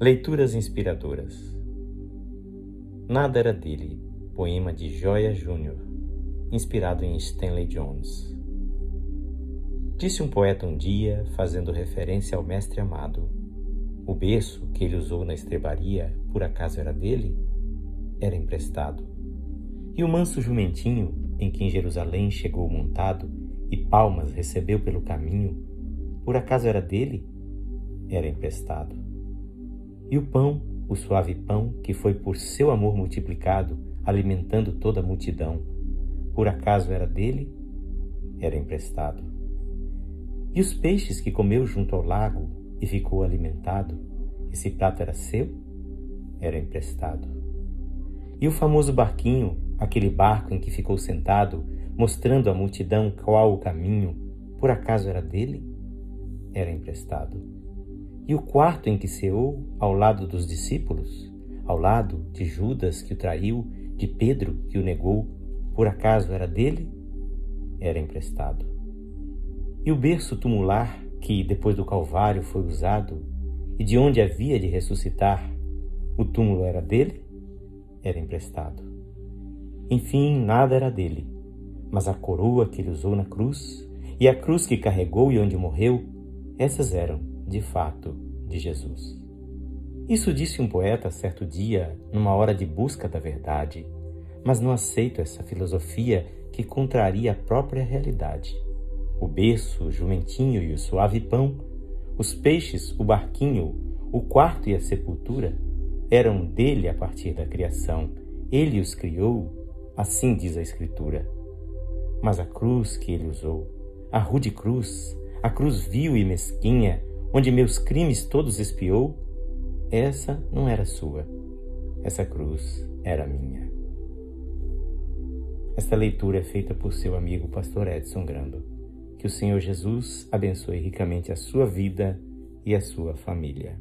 Leituras inspiradoras. Nada era dele, poema de Joia Júnior, inspirado em Stanley Jones. Disse um poeta um dia, fazendo referência ao mestre amado: o berço que ele usou na estrebaria, por acaso era dele? Era emprestado. E o manso jumentinho, em que em Jerusalém chegou montado e palmas recebeu pelo caminho, por acaso era dele? Era emprestado. E o pão, o suave pão, que foi por seu amor multiplicado, alimentando toda a multidão, por acaso era dele? Era emprestado. E os peixes que comeu junto ao lago e ficou alimentado, esse prato era seu? Era emprestado. E o famoso barquinho, aquele barco em que ficou sentado, mostrando à multidão qual o caminho, por acaso era dele? Era emprestado. E o quarto em que ceou, ao lado dos discípulos, ao lado de Judas que o traiu, de Pedro que o negou, por acaso era dele? Era emprestado. E o berço tumular que, depois do Calvário, foi usado, e de onde havia de ressuscitar, o túmulo era dele? Era emprestado. Enfim, nada era dele, mas a coroa que ele usou na cruz, e a cruz que carregou e onde morreu, essas eram de fato, de Jesus. Isso disse um poeta certo dia, numa hora de busca da verdade, mas não aceito essa filosofia que contraria a própria realidade. O berço, o jumentinho e o suave pão, os peixes, o barquinho, o quarto e a sepultura eram dele a partir da criação. Ele os criou, assim diz a Escritura. Mas a cruz que ele usou, a rude cruz, a cruz vil e mesquinha, onde meus crimes todos espiou, essa não era sua, essa cruz era minha. Esta leitura é feita por seu amigo pastor Edson Grando. Que o Senhor Jesus abençoe ricamente a sua vida e a sua família.